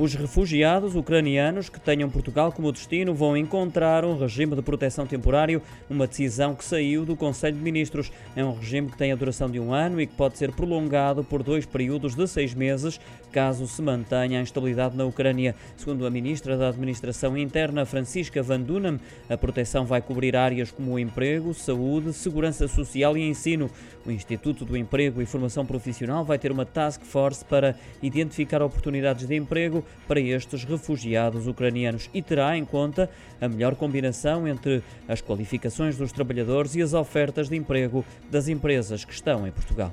Os refugiados ucranianos que tenham Portugal como destino vão encontrar um regime de proteção temporário, uma decisão que saiu do Conselho de Ministros. É um regime que tem a duração de um ano e que pode ser prolongado por dois períodos de seis meses, caso se mantenha a instabilidade na Ucrânia. Segundo a ministra da Administração Interna, Francisca Van Dunham, a proteção vai cobrir áreas como o emprego, saúde, segurança social e ensino. O Instituto do Emprego e Formação Profissional vai ter uma task force para identificar oportunidades de emprego para estes refugiados ucranianos e terá em conta a melhor combinação entre as qualificações dos trabalhadores e as ofertas de emprego das empresas que estão em Portugal.